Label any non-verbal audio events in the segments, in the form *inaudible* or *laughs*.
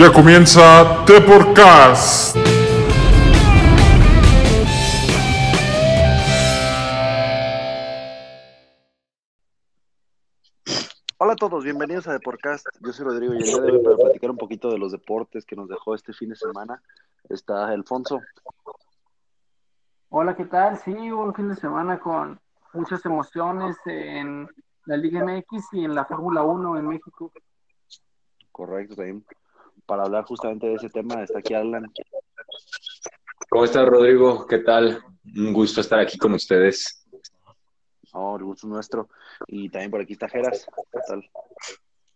Ya comienza The Podcast. Hola a todos, bienvenidos a The Podcast. Yo soy Rodrigo y el día de hoy para platicar un poquito de los deportes que nos dejó este fin de semana está Alfonso. Hola, ¿qué tal? Sí, un fin de semana con muchas emociones en la Liga MX y en la Fórmula 1 en México. Correcto, también. Para hablar justamente de ese tema está aquí Alan. ¿Cómo estás, Rodrigo? ¿Qué tal? Un gusto estar aquí con ustedes. Oh, el gusto es nuestro. Y también por aquí está Geras. ¿Qué tal?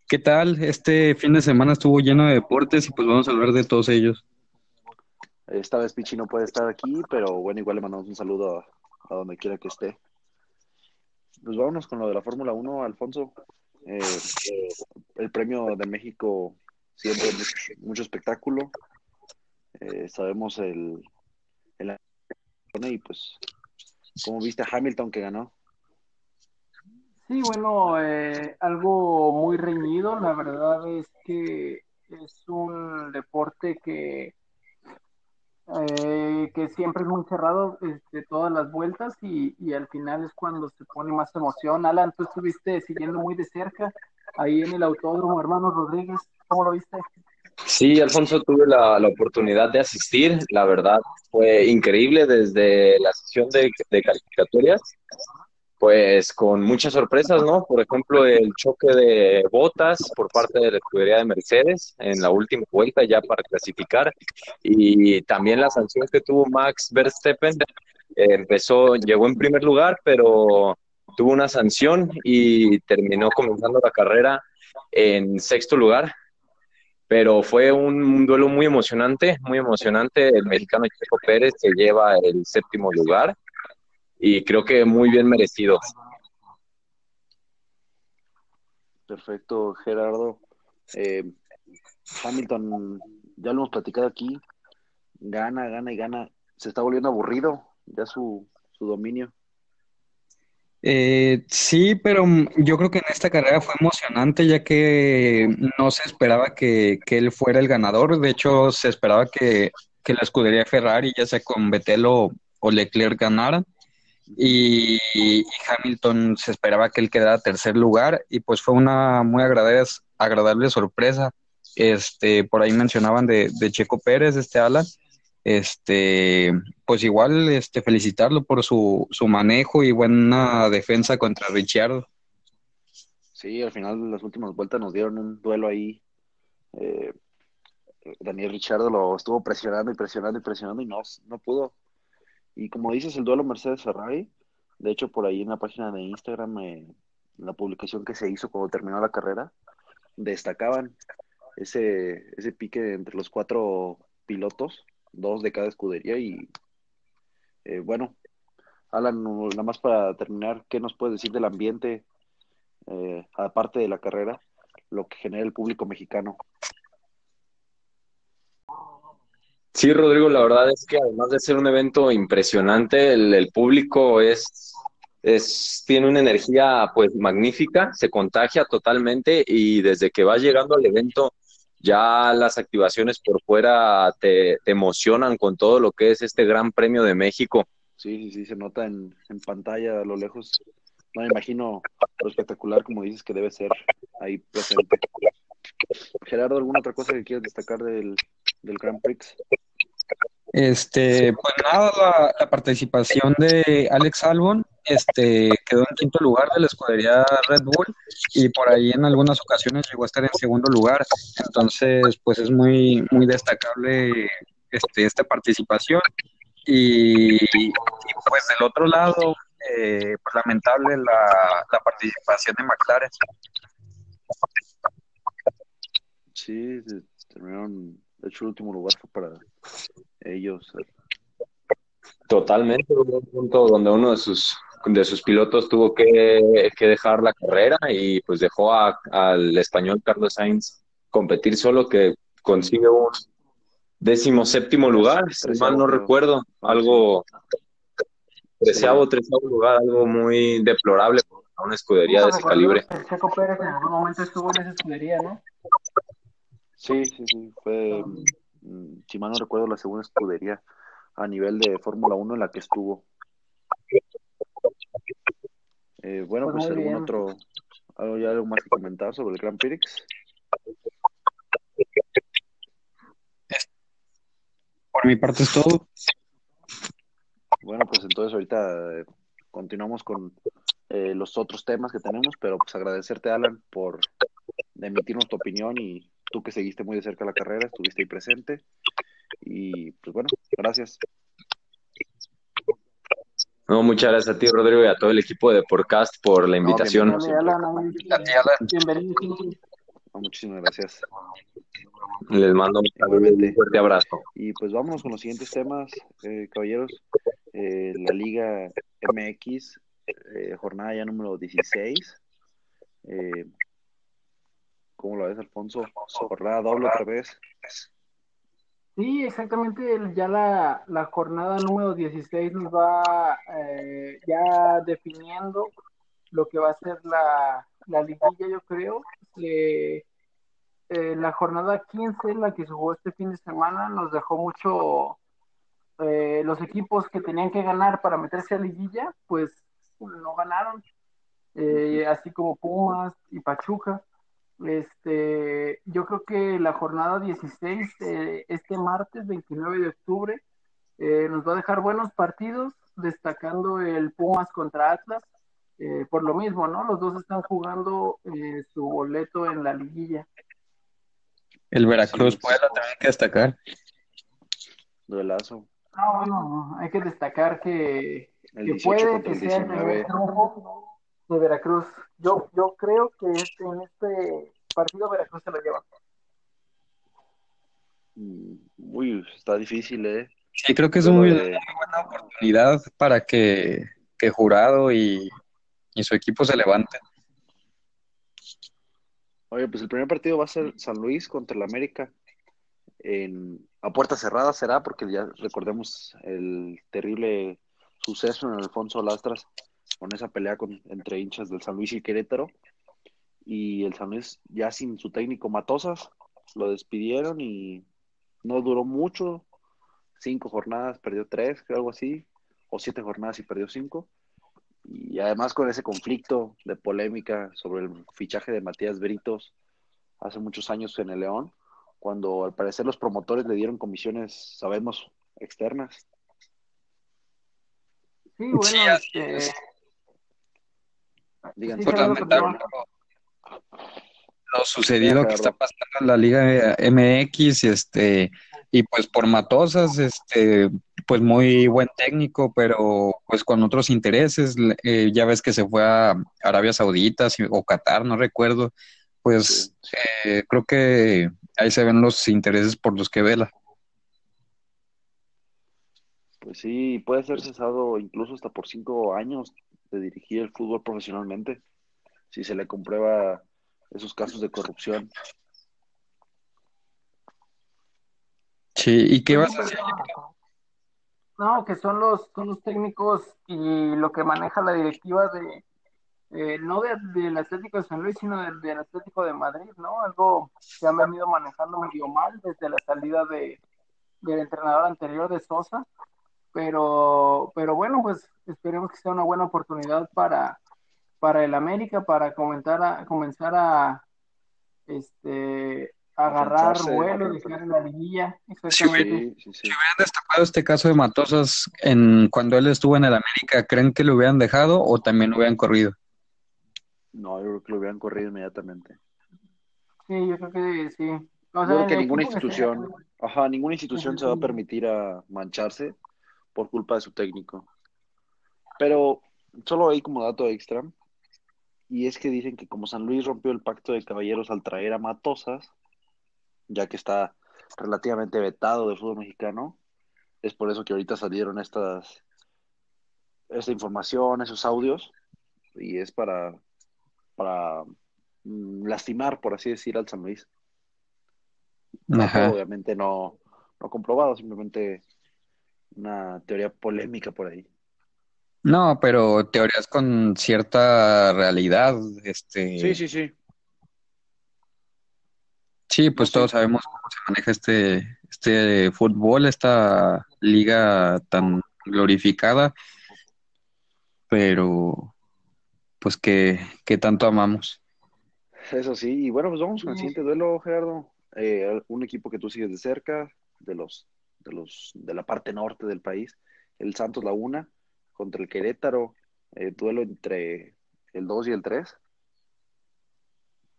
¿Qué tal? Este fin de semana estuvo lleno de deportes y pues vamos a hablar de todos ellos. Esta vez Pichi no puede estar aquí, pero bueno, igual le mandamos un saludo a, a donde quiera que esté. Pues vámonos con lo de la Fórmula 1, Alfonso. Eh, el premio de México siempre mucho, espectáculo. Eh, sabemos el, el y pues cómo viste a Hamilton que ganó. Sí, bueno, eh, algo muy reñido. La verdad es que es un deporte que eh, que siempre es muy cerrado este, todas las vueltas y, y, al final es cuando se pone más emoción. Alan, tú estuviste siguiendo muy de cerca ahí en el autódromo, hermano Rodríguez, ¿cómo lo viste? Sí, Alfonso, tuve la, la oportunidad de asistir, la verdad fue increíble desde la sesión de, de calificatorias pues con muchas sorpresas, ¿no? Por ejemplo, el choque de botas por parte de la escudería de Mercedes en la última vuelta ya para clasificar y también la sanción que tuvo Max Verstappen eh, empezó, llegó en primer lugar, pero tuvo una sanción y terminó comenzando la carrera en sexto lugar. Pero fue un, duelo muy emocionante, muy emocionante. El mexicano Checo Pérez se lleva el séptimo lugar y creo que muy bien merecido. Perfecto, Gerardo. Eh, Hamilton, ya lo hemos platicado aquí, gana, gana y gana. Se está volviendo aburrido ya su, su dominio. Eh, sí, pero yo creo que en esta carrera fue emocionante ya que no se esperaba que, que él fuera el ganador. De hecho, se esperaba que, que la escudería Ferrari, ya sea con Vettel o, Leclerc, ganaran y, y, Hamilton se esperaba que él quedara tercer lugar y pues fue una muy agradable, agradable sorpresa. Este, por ahí mencionaban de, de, Checo Pérez, este Alan, este, pues igual este, felicitarlo por su, su manejo y buena defensa contra Ricciardo. Sí, al final las últimas vueltas nos dieron un duelo ahí. Eh, Daniel Ricciardo lo estuvo presionando y presionando y presionando y no, no pudo. Y como dices, el duelo Mercedes-Ferrari, de hecho por ahí en la página de Instagram, eh, la publicación que se hizo cuando terminó la carrera, destacaban ese, ese pique entre los cuatro pilotos, dos de cada escudería y eh, bueno, Alan, nada más para terminar, ¿qué nos puedes decir del ambiente, eh, aparte de la carrera, lo que genera el público mexicano? Sí, Rodrigo, la verdad es que además de ser un evento impresionante, el, el, público es, es, tiene una energía pues magnífica, se contagia totalmente y desde que vas llegando al evento ya las activaciones por fuera te, te emocionan con todo lo que es este Gran Premio de México. Sí, sí, sí, se nota en, en pantalla a lo lejos. No me imagino lo espectacular como dices que debe ser ahí presente. Gerardo, ¿alguna otra cosa que quieras destacar del, del Grand Prix? Este, pues nada, la, la, participación de Alex Albon este, quedó en quinto lugar de la escudería Red Bull y por ahí en algunas ocasiones llegó a estar en segundo lugar. Entonces, pues es muy, muy destacable este, esta participación. Y, y pues del otro lado, eh, pues lamentable la, la participación de McLaren. Sí, terminaron hecho, el último lugar fue para ellos. Totalmente, un punto donde uno de sus de sus pilotos tuvo que, que dejar la carrera y pues dejó a, al español Carlos Sainz competir solo, que consigue un décimo séptimo lugar, si mal no recuerdo, algo treceavo, treceavo lugar, algo muy deplorable para una escudería de ese calibre. Checo Pérez en algún momento estuvo en esa escudería, ¿no? Sí, sí, sí, fue, mm, si mal no recuerdo, la segunda escudería a nivel de Fórmula 1 en la que estuvo. Eh, bueno, Pues pues, algún bien. otro, algo, ya algo más que comentar sobre el Grand Prix. Por mi parte es todo. Bueno, pues entonces ahorita eh, continuamos con eh, los otros temas que tenemos, pero pues agradecerte, Alan, por emitirnos tu opinión y tú que seguiste muy de cerca la carrera, estuviste ahí presente. Y pues bueno, gracias. No, muchas gracias a ti, Rodrigo, y a todo el equipo de Podcast por la invitación. No, muchísimas gracias. Les mando un fuerte abrazo. Y pues vámonos con los siguientes temas, eh, caballeros. Eh, la Liga MX, eh, jornada ya número 16. ¿Cómo lo ves, Alfonso? Jornada doble otra vez. Sí, exactamente, ya la, la jornada número 16 nos va eh, ya definiendo lo que va a ser la, la liguilla, yo creo. que eh, la jornada 15, la que se jugó este fin de semana, nos dejó mucho eh, los equipos que tenían que ganar para meterse a liguilla, pues no ganaron, Eh, así como Pumas y Pachuca. Este, yo creo que la jornada 16, eh, este martes 29 de octubre, eh, nos va a dejar buenos partidos, destacando el Pumas contra Atlas, eh, por lo mismo, ¿no? Los dos están jugando eh, su boleto en la liguilla. El Veracruz Sí, puede sí. también que destacar. Duelazo. No, bueno, hay que destacar que, El que 18 puede contra que el sea el 19. primer triunfo de Veracruz. Yo, yo creo que este, en este partido Veracruz se lo lleva. Mm, Uy, está difícil, ¿eh? Sí, creo que es muy, de- muy buena oportunidad para que, que Jurado y, y su equipo se levanten. Oye, pues el primer partido va a ser San Luis contra el América. En, a puerta cerrada será, porque ya recordemos el terrible suceso en Alfonso Lastras con esa pelea con, entre hinchas del San Luis y Querétaro. Y el San Luis ya sin su técnico Matosas, lo despidieron y no duró mucho. Cinco jornadas, perdió tres, creo algo así. O siete jornadas y perdió cinco. Y además con ese conflicto de polémica sobre el fichaje de Matías Britos hace muchos años en el León, cuando al parecer los promotores le dieron comisiones, sabemos, externas. Sí, bueno, Sí, este, es. Digan, Sí, lamentable lo, lo sucedido que está pasando en la Liga MX, este, y pues por Matosas, este, pues muy buen técnico, pero pues con otros intereses, eh, ya ves que se fue a Arabia Saudita si- o Qatar, no recuerdo, pues Sí. eh, creo que ahí se ven los intereses por los que vela. Pues sí, puede ser cesado incluso hasta por cinco años de dirigir el fútbol profesionalmente, si se le comprueba esos casos de corrupción. Sí, ¿y qué vas a hacer? No, que son los, son los técnicos y lo que maneja la directiva de, eh, no de- del Atlético de San Luis, sino del, del Atlético de Madrid, ¿no? Algo que han venido manejando medio mal desde la salida de, del entrenador anterior de Sosa, pero, pero bueno, pues esperemos que sea una buena oportunidad para, para el América, para comentar a, comenzar a, este, agarrar vuelo, dejar en la liguilla, Sí. Sí, sí, sí. Si hubieran destacado este caso de Matosas en cuando él estuvo en el América, ¿creen que lo hubieran dejado o también lo hubieran corrido? No, yo creo que lo hubieran corrido inmediatamente. Sí, yo creo que sí. O Yo sea, que ninguna que institución, sea, ajá, ninguna institución se va a permitir a mancharse por culpa de su técnico. Pero solo hay como dato extra, y es que dicen que como San Luis rompió el pacto de caballeros al traer a Matosas, ya que está relativamente vetado del fútbol mexicano, es por eso que ahorita salieron estas esta información, esos audios, y es para, para mm, lastimar, por así decir, al San Luis. Ajá. Obviamente no, no comprobado, simplemente una teoría polémica por ahí. No, pero teorías con cierta realidad, este, Sí, sí, sí. Sí, pues todos sabemos cómo se maneja este, este fútbol, esta liga tan glorificada, pero pues que, que tanto amamos. Eso sí, y bueno, pues vamos con el siguiente duelo, Gerardo. Eh, un equipo que tú sigues de cerca, de los, de los, de la parte norte del país, el Santos Laguna contra el Querétaro, eh, duelo entre el 2 y el 3.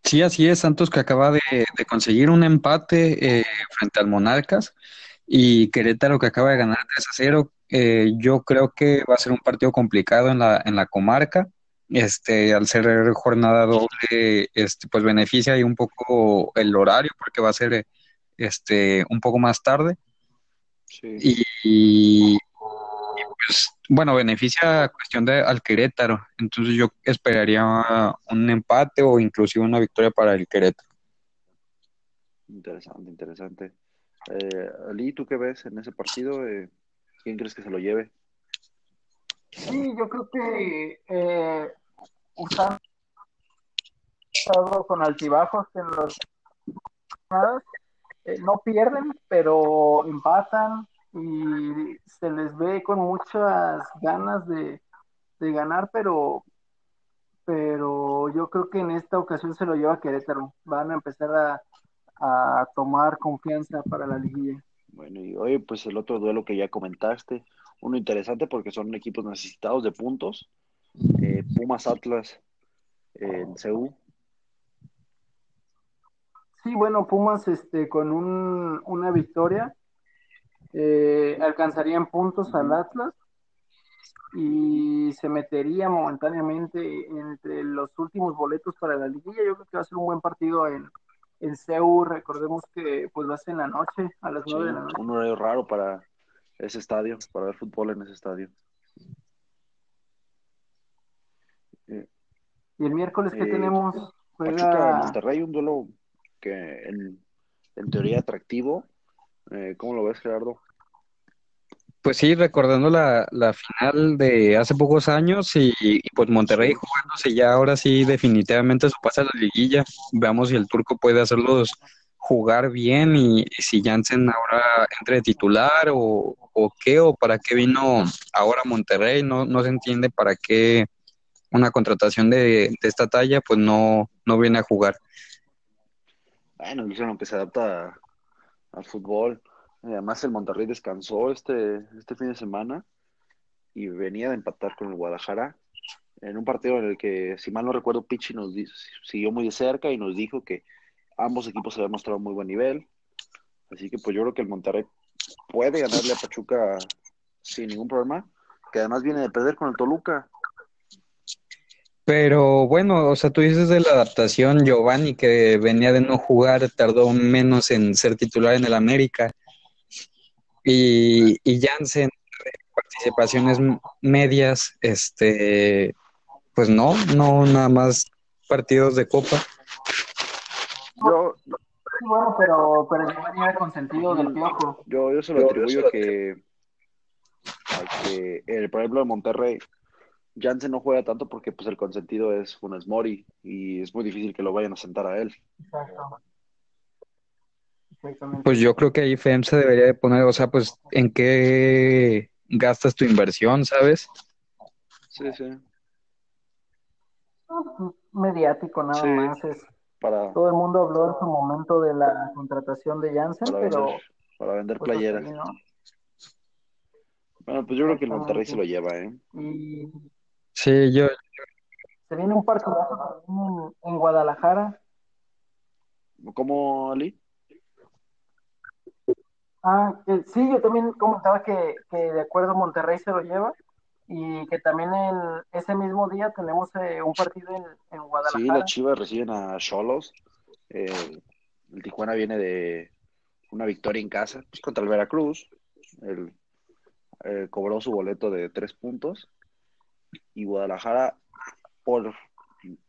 Sí, así es, Santos que acaba de, conseguir un empate eh, frente al Monarcas y Querétaro que acaba de ganar 3 a 0. Eh, yo creo que va a ser un partido complicado en la, en la comarca. Este, al ser jornada doble, este, pues beneficia ahí un poco el horario porque va a ser este, un poco más tarde. Sí. Y, pues, bueno, beneficia cuestión de al Querétaro. Entonces yo esperaría un empate o inclusive una victoria para el Querétaro. Interesante, interesante. Eh, Ali, ¿tú qué ves en ese partido? Eh, ¿Quién crees que se lo lleve? Sí, yo creo que eh, usando con altibajos en los eh, no pierden, pero empatan y se les ve con muchas ganas de, ganar, pero pero yo creo que en esta ocasión se lo lleva Querétaro. Van a empezar a, a tomar confianza para la liguilla. Bueno, y hoy pues el otro duelo que ya comentaste, uno interesante porque son equipos necesitados de puntos. Eh, Pumas Atlas en CEU. Sí, bueno, Pumas este, con un, una victoria eh, alcanzarían puntos al Atlas y se metería momentáneamente entre los últimos boletos para la liguilla. Yo creo que va a ser un buen partido en, en CEU. Recordemos que pues va a ser en la noche, a las nueve de la noche. Un horario raro para ese estadio, para ver fútbol en ese estadio. y el miércoles que eh, tenemos juega Monterrey, un duelo que en, en teoría atractivo. Eh, ¿Cómo lo ves, Gerardo? Pues sí, recordando la, la final de hace pocos años y, pues Monterrey jugándose ya ahora sí definitivamente su pasa a la liguilla. Veamos si el turco puede hacerlos jugar bien y, si Jansen ahora entre titular o, o, qué o para qué vino ahora Monterrey. No, no se entiende para qué una contratación de, esta talla pues no, no viene a jugar. Bueno, lo que se adapta al fútbol. Además, el Monterrey descansó este, este fin de semana y venía de empatar con el Guadalajara en un partido en el que, si mal no recuerdo, Pichi nos siguió muy de cerca y nos dijo que ambos equipos se habían mostrado muy buen nivel. Así que, pues yo creo que el Monterrey puede ganarle a Pachuca sin ningún problema, que además viene de perder con el Toluca. Pero bueno, o sea, tú dices de la adaptación, Giovanni, que venía de no jugar, tardó menos en ser titular en el América. Y, y Jansen, participaciones medias, este, pues no, no nada más partidos de Copa. Yo, bueno, pero, pero Giovanni era consentido del piojo. Yo, yo se lo atribuyo que, a que, el, por ejemplo, de Monterrey, Jansen no juega tanto porque pues el consentido es Funes Mori y es muy difícil que lo vayan a sentar a él. Pues yo creo que ahí FEM se debería de poner, o sea, pues en qué gastas tu inversión, ¿sabes? Sí, sí. Mediático nada más es para todo el mundo habló en su momento de la contratación de Jansen, pero para vender pues, playeras. Bueno, pues yo creo que el Monterrey se lo lleva, ¿eh? Sí, yo. Se viene un partido en Guadalajara. ¿Cómo, Ali? Ah, sí, yo también comentaba que, que de acuerdo Monterrey se lo lleva y que también en ese mismo día tenemos eh, un partido en, en, Guadalajara. Sí, las Chivas reciben a Cholos. Eh, el Tijuana viene de una victoria en casa pues, contra el Veracruz. El, eh, cobró su boleto de tres puntos y Guadalajara, por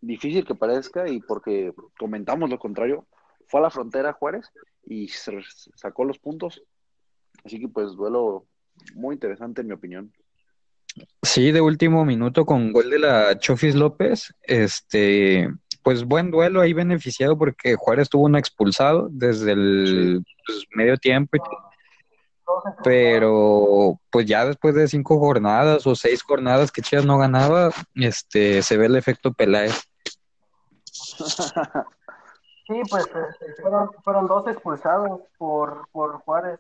difícil que parezca y porque comentamos lo contrario, fue a la frontera Juárez y se sacó los puntos. Así que pues duelo muy interesante en mi opinión. Sí, de último minuto con gol de la Chofis López, este, pues buen duelo ahí beneficiado porque Juárez tuvo un expulsado desde el pues, medio tiempo. Pero pues ya después de cinco jornadas o seis jornadas que Chivas no ganaba, este se ve el efecto Peláez. *laughs* Sí, pues este, fueron, fueron dos expulsados por, por Juárez.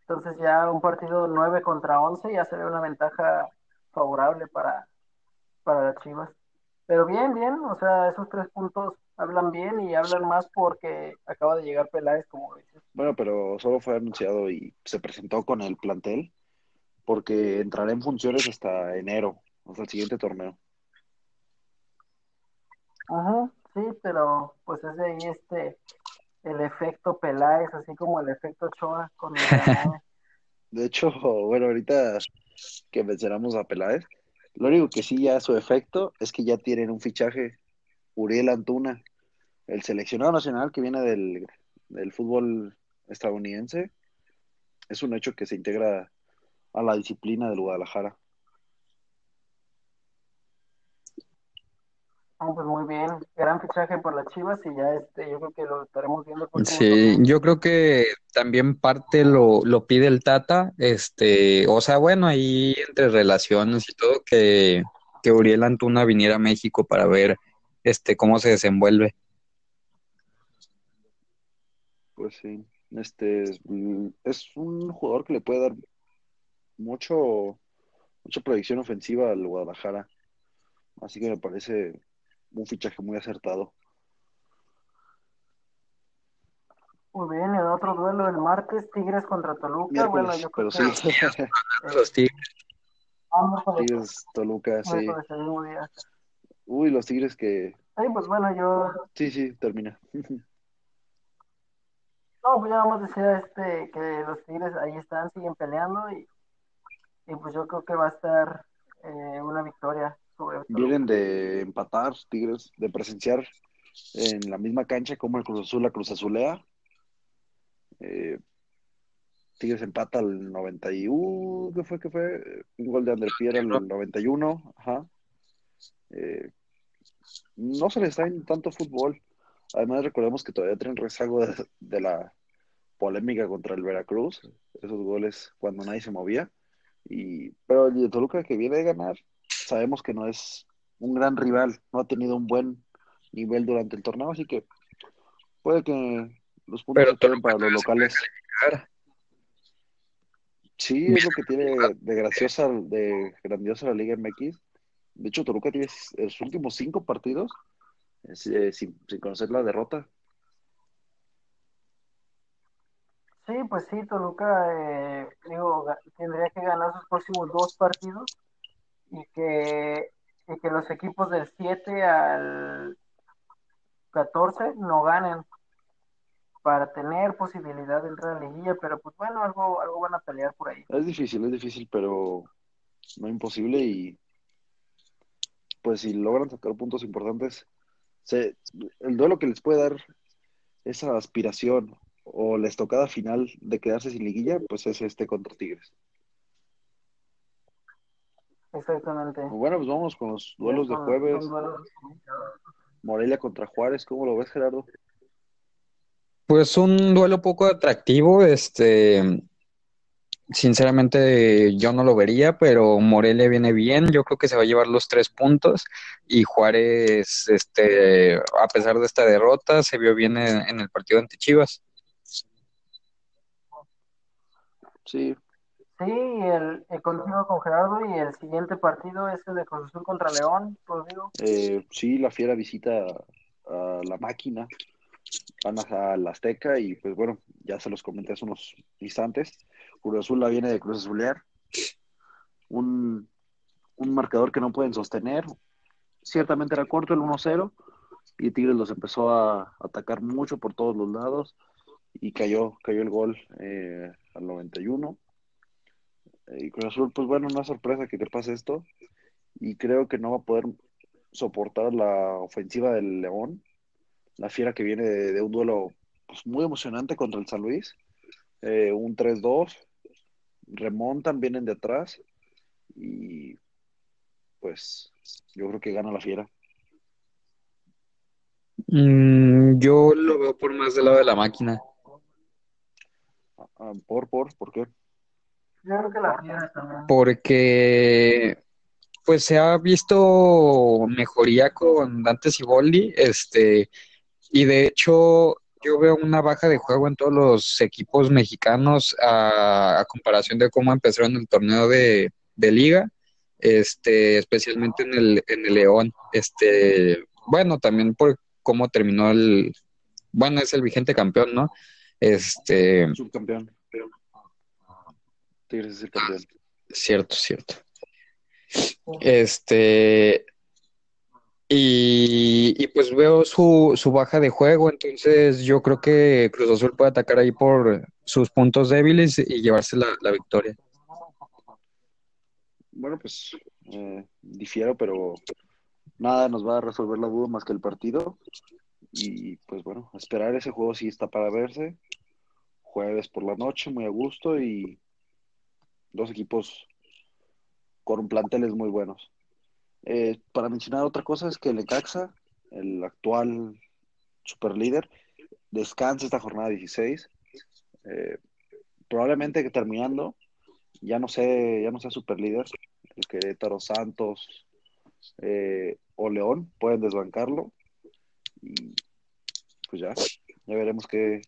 Entonces ya un partido 9 contra 11 ya se ve una ventaja favorable para, para las Chivas. Pero bien, bien, o sea, esos tres puntos hablan bien y hablan más porque acaba de llegar Peláez, como dices. Bueno, pero solo fue anunciado y se presentó con el plantel porque entrará en funciones hasta enero, hasta el siguiente torneo. Ajá, sí, pero pues es de ahí este, el efecto Peláez, así como el efecto Choa con el *laughs* De hecho, bueno, ahorita que mencionamos a Peláez, lo único que sí ya su efecto es que ya tienen un fichaje, Uriel Antuna, el seleccionado nacional que viene del, del fútbol estadounidense, es un hecho que se integra a la disciplina del Guadalajara. Ah, pues muy bien, gran fichaje por las Chivas y ya este, yo creo que lo estaremos viendo. Sí, yo creo que también parte lo, lo pide el Tata, este, o sea, bueno, ahí entre relaciones y todo, que, que Uriel Antuna viniera a México para ver este cómo se desenvuelve. Pues sí, este es un jugador que le puede dar mucho, mucha proyección ofensiva al Guadalajara. Así que me parece un fichaje muy acertado. Muy bien, el otro duelo el martes, Tigres contra Toluca. bueno, yo creo pero sí. *laughs* los Tigres. Tigres, Toluca, sí. Uy, los Tigres que... Ay, pues bueno, yo... Sí, sí, termina. *laughs* No, pues ya vamos a decir este, que los Tigres ahí están, siguen peleando y, y pues yo creo que va a estar eh, una victoria Vienen de empatar, Tigres, de presenciar en la misma cancha como el Cruz Azul, la Cruz Azulea. Eh, Tigres empata al 91, ¿qué fue? ¿Qué fue? Un gol de Ander Pierre al 91, ajá. Eh, no se les está en tanto fútbol. Además, recordemos que todavía tienen rezago de, la polémica contra el Veracruz, esos goles cuando nadie se movía. Y, pero el de Toluca que viene de ganar, sabemos que no es un gran rival, no ha tenido un buen nivel durante el torneo, así que puede que los puntos Pero para los locales. Sí, es lo que tiene de graciosa, de grandiosa la Liga MX. De hecho, Toluca tiene los últimos cinco partidos eh, sin, conocer la derrota. Sí, pues sí, Toluca, eh, digo, tendría que ganar sus próximos dos partidos y que, y que los equipos del 7 al 14 no ganen para tener posibilidad de entrar a la liguilla, pero pues bueno, algo, algo van a pelear por ahí. Es difícil, es difícil, pero no imposible y pues si logran sacar puntos importantes, se, el duelo que les puede dar esa aspiración o la estocada final de quedarse sin liguilla, pues es este contra Tigres. Exactamente. Bueno, pues vamos con los duelos de jueves. Morelia contra Juárez, ¿cómo lo ves, Gerardo? Pues un duelo poco atractivo, este, sinceramente yo no lo vería, pero Morelia viene bien, yo creo que se va a llevar los tres puntos y Juárez, este, a pesar de esta derrota, se vio bien en, el partido ante Chivas. Sí, Sí, el, el continuo con Gerardo y el siguiente partido es el de Cruz Azul contra León, Rodrigo. Eh, sí, la Fiera visita a la máquina, van a la Azteca y pues bueno, ya se los comenté hace unos instantes. Cruz Azul la viene de Cruz Azulear, un, un marcador que no pueden sostener. Ciertamente era corto el 1-0 y Tigres los empezó a atacar mucho por todos los lados y cayó, cayó el gol eh, al 91 y Cruz Azul, pues bueno, una sorpresa que te pase esto. Y creo que no va a poder soportar la ofensiva del León. La fiera que viene de, un duelo pues, muy emocionante contra el San Luis. Eh, un 3-2. Remontan, vienen de atrás. Y pues yo creo que gana la fiera. Mm, yo lo veo por más del lado de la máquina. Ah, por, por, ¿por qué? Yo creo que la Fiera también. Porque pues se ha visto mejoría con Dante Siboldi, este, y de hecho yo veo una baja de juego en todos los equipos mexicanos a, a comparación de cómo empezaron el torneo de, de liga, este, especialmente en el, en el León, este, bueno, también por cómo terminó el, bueno, es el vigente campeón, ¿no? Este, Subcampeón. Tigres es el campeón. Cierto, cierto. Este, y, pues veo su, su baja de juego, entonces yo creo que Cruz Azul puede atacar ahí por sus puntos débiles y llevarse la, la victoria. Bueno, pues eh, difiero, pero nada nos va a resolver la duda más que el partido. Y pues bueno, esperar ese juego sí está para verse. Jueves por la noche, muy a gusto y dos equipos con planteles muy buenos. Eh, para mencionar otra cosa es que el Necaxa, el actual superlíder, descansa esta jornada 16. Eh, probablemente que terminando, ya no sé, ya no sea superlíder, el Querétaro Santos eh, o León pueden desbancarlo. Y pues ya, ya veremos qué,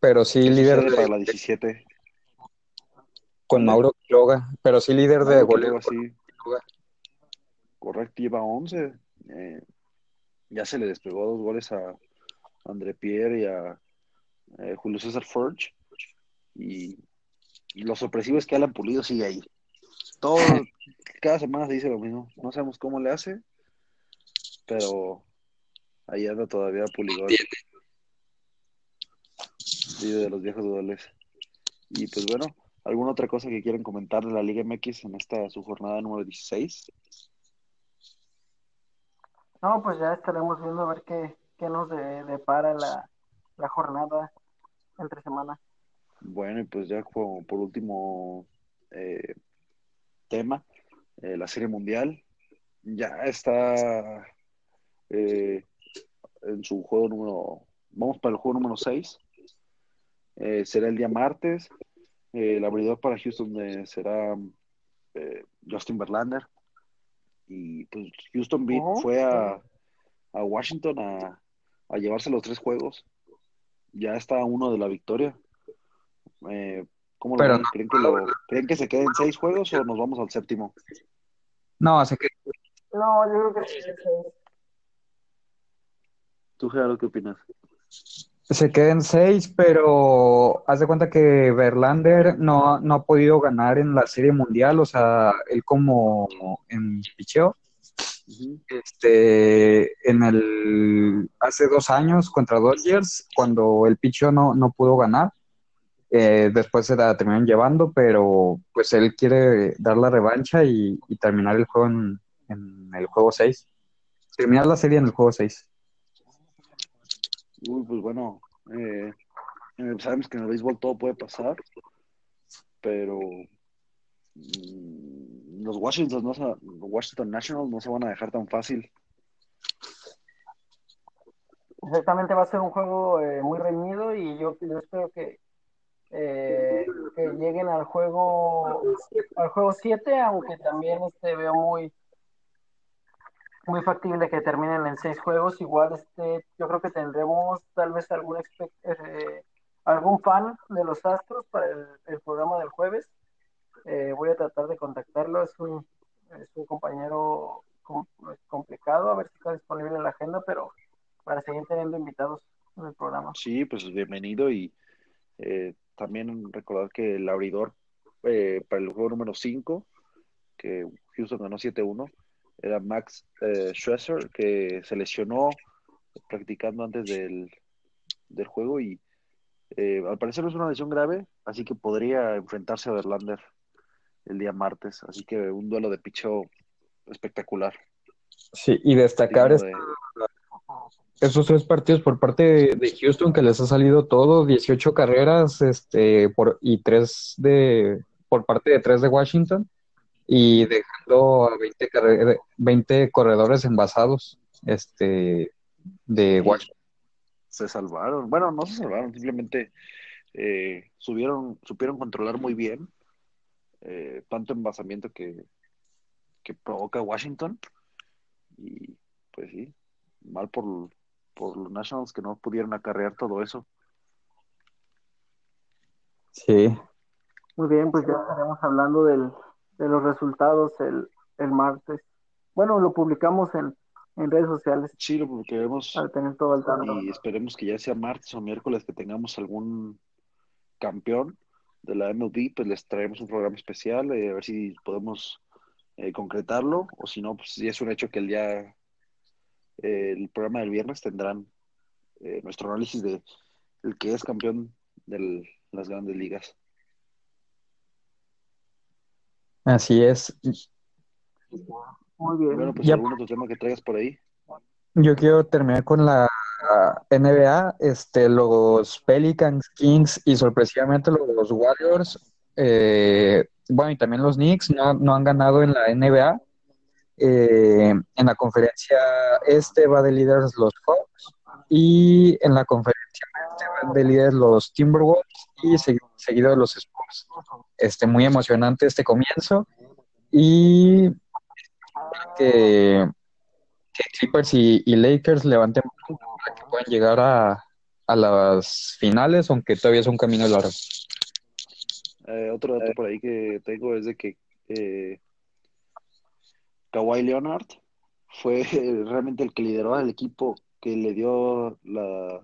Pero sí qué líder sucede para la de, 17. con Mauro Quiroga, pero sí líder de Mauro goleo. Quiroga, sí. Correcto, lleva 11. Eh, ya se le despegó dos goles a André Pierre y a eh, Julio César Forge. Y, y lo sorpresivo es que Alan Pulido sigue ahí. Todo, *laughs* cada semana se dice lo mismo. No sabemos cómo le hace, pero ahí anda todavía. Vive de los viejos goles. Y pues bueno, ¿alguna otra cosa que quieren comentar de la Liga MX en esta su jornada número 16? No, pues ya estaremos viendo a ver qué, qué nos de- depara la, la jornada entre semana. Bueno, y pues ya como por último eh, tema, eh, la Serie Mundial ya está eh, en su juego número, vamos para el juego número 6, será el día martes, Eh, el abridor para Houston eh, será eh, Justin Verlander y pues Houston Beat Oh, fue a, a Washington a, a llevarse los tres juegos, ya está uno de la victoria. Eh, ¿Cómo lo ¿Creen que, lo, ¿Creen que se queden seis juegos o nos vamos al séptimo? No, así que No, yo creo que sí, sí. ¿Tú, Gerardo, qué opinas? Se queden seis, pero haz de cuenta que Verlander no, no ha podido ganar en la Serie Mundial, o sea, él como en picheo, este, en el, hace dos años contra Dodgers, cuando el picheo no, no pudo ganar, eh, después se la terminaron llevando, pero pues él quiere dar la revancha y, y terminar el juego en, en el juego 6. Terminar la serie en el juego 6. Uy, pues bueno, eh, sabemos que en el béisbol todo puede pasar, pero mm, los Washington, no se- Washington Nationals no se van a dejar tan fácil. Exactamente, va a ser un juego eh, muy reñido y yo, yo espero que, eh, que lleguen al juego al juego 7, aunque también este veo muy muy factible que terminen en seis juegos. Igual este yo creo que tendremos tal vez algún eh, algún fan de los Astros para el, programa del jueves. Eh, voy a tratar de contactarlo, es un, es un compañero com- complicado, a ver si está disponible en la agenda, pero para seguir teniendo invitados en el programa. Sí, pues bienvenido y eh, también recordar que el abridor eh, para el juego número 5, que Houston ganó 7-1, era Max eh, que se lesionó practicando antes del, del juego y eh, al parecer no es una lesión grave, así que podría enfrentarse a Verlander el día martes, así que un duelo de picheo espectacular. Sí, y destacar de- esos tres partidos por parte de, de Houston que les ha salido todo, 18 carreras este, por, y tres de, por parte de tres de Washington y dejando a 20, carre- 20 corredores envasados. Este, de Washington. Se salvaron. Bueno, no se salvaron, simplemente eh, subieron, supieron controlar muy bien eh, tanto envasamiento que, que provoca Washington. Y pues sí, mal por, por los Nationals que no pudieron acarrear todo eso. Sí, Muy bien, pues ya estaremos hablando del, de los resultados el, el martes. Bueno, lo publicamos en, en redes sociales Sí, lo vemos para tener todo al tanto. y esperemos que ya sea martes o miércoles que tengamos algún campeón de la MLB, pues les traemos un programa especial, eh, a ver si podemos eh, concretarlo, o si no, pues sí es un hecho que el día, eh, el programa del viernes tendrán eh, nuestro análisis de el que es campeón de las grandes ligas. Así es. Muy bien. Bueno, pues Ya- algún otro tema que traigas por ahí. Yo quiero terminar con la NBA, este, los Pelicans, Kings y sorpresivamente los Warriors, eh, bueno, y también los Knicks no, no han ganado en la NBA. Eh, en la conferencia este va de líderes los Hawks y en la conferencia este van de líderes los Timberwolves y segui- seguido de los Spurs. Este, muy emocionante este comienzo y que que Clippers y, Lakers levanten para que puedan llegar a, a las finales, aunque todavía es un camino largo. Eh, otro dato por ahí que tengo es de que eh, Kawhi Leonard fue *laughs* realmente el que lideró al equipo que le dio la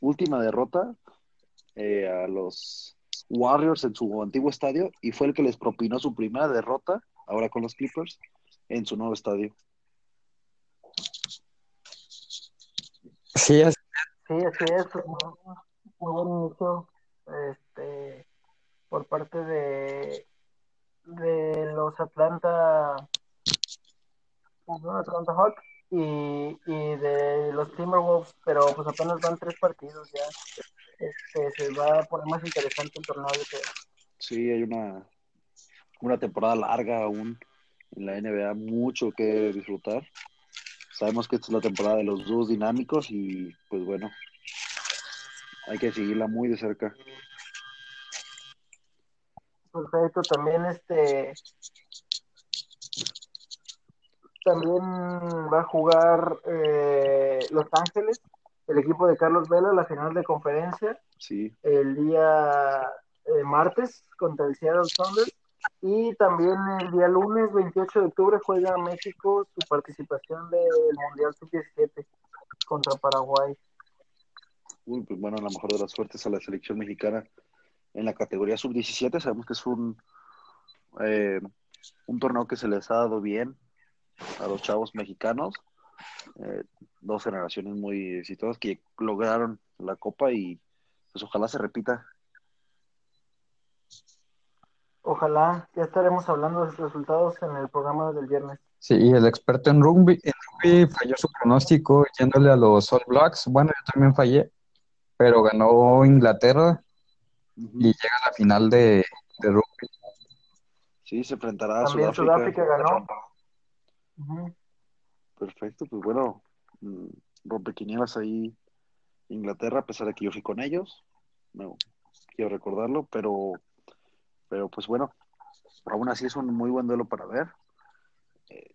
última derrota eh, a los Warriors en su antiguo estadio y fue el que les propinó su primera derrota, ahora con los Clippers, en su nuevo estadio. Sí, es- Sí, así es, pues, muy, muy buen inicio este, por parte de, de los Atlanta, ¿no? Atlanta Hawks y, y de los Timberwolves, pero pues apenas van tres partidos ya. Este, se va a poner más interesante el torneo de Sí, hay una, una temporada larga aún en la NBA, mucho que disfrutar. Sabemos que esta es la temporada de los dúos dinámicos y pues bueno, hay que seguirla muy de cerca. Perfecto, también este también va a jugar eh, Los Ángeles, el equipo de Carlos Vela, la final de conferencia, Sí, el día eh, martes contra el Seattle Sounders y también el día lunes 28 de octubre juega México su participación del Mundial Sub-17 contra Paraguay. Uy, pues bueno, a lo mejor de las suertes a la selección mexicana en la categoría sub-17. Sabemos que es un, eh, un torneo que se les ha dado bien a los chavos mexicanos. Eh, dos generaciones muy exitosas que lograron la copa y pues ojalá se repita. Ojalá, ya estaremos hablando de los resultados en el programa del viernes. sí, y el experto en rugby, en rugby falló su pronóstico yéndole a los All Blacks. Bueno, yo también fallé, pero ganó Inglaterra y llega a la final de, de rugby. Sí, se enfrentará a También Sudáfrica. Sudáfrica ganó. Perfecto, pues bueno, mm, rompequinielas ahí Inglaterra, a pesar de que yo fui con ellos, no quiero recordarlo, pero, pero pues bueno, aún así es un muy buen duelo para ver. Eh,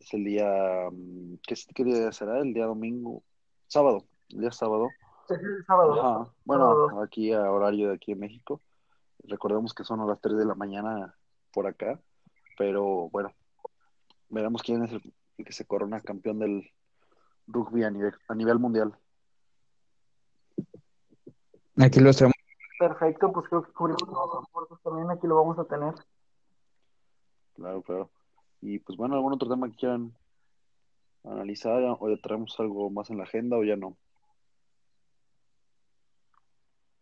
es el día, mm, ¿qué, qué día será? El día domingo, sábado, el día sábado. Es el sábado. Ajá, bueno, Sábado. aquí a horario de aquí en México. Recordemos que son a las 3 de la mañana por acá, pero bueno, veremos quién es el, que se corona campeón del rugby a nivel, a nivel mundial. Aquí lo tenemos. Perfecto, pues creo que cubrimos los deportes también, aquí lo vamos a tener. Claro, claro. Y pues bueno, ¿algún otro tema que quieran analizar o ya traemos algo más en la agenda o ya no?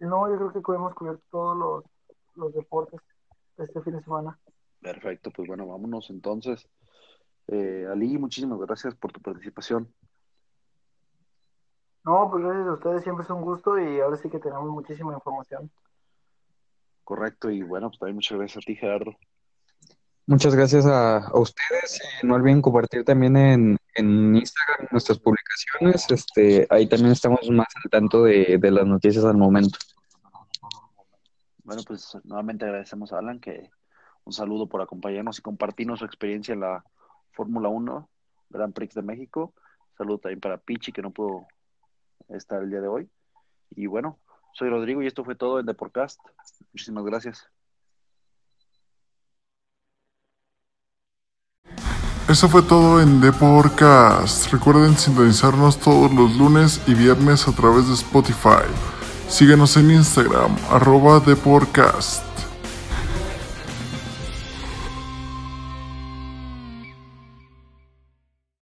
No, yo creo que hemos cubierto todos los, los deportes de este fin de semana. Perfecto, pues bueno, vámonos entonces. Eh, Ali, muchísimas gracias por tu participación. No, pues gracias a ustedes, siempre es un gusto y ahora sí que tenemos muchísima información. Correcto, y bueno, pues también muchas gracias a ti, Gerardo. Muchas gracias a, a ustedes y no olviden compartir también en, en Instagram nuestras publicaciones. Este, ahí también estamos más al tanto de, de las noticias al momento. Bueno, pues nuevamente agradecemos a Alan que un saludo por acompañarnos y compartirnos su experiencia en la Fórmula 1 Grand Prix de México. Saludo también para Pichi que no pudo estar el día de hoy. Y bueno, soy Rodrigo y esto fue todo en The Podcast. Muchísimas gracias. Eso fue todo en The Podcast. Recuerden sintonizarnos todos los lunes y viernes a través de Spotify. Síguenos en Instagram, arroba The Podcast.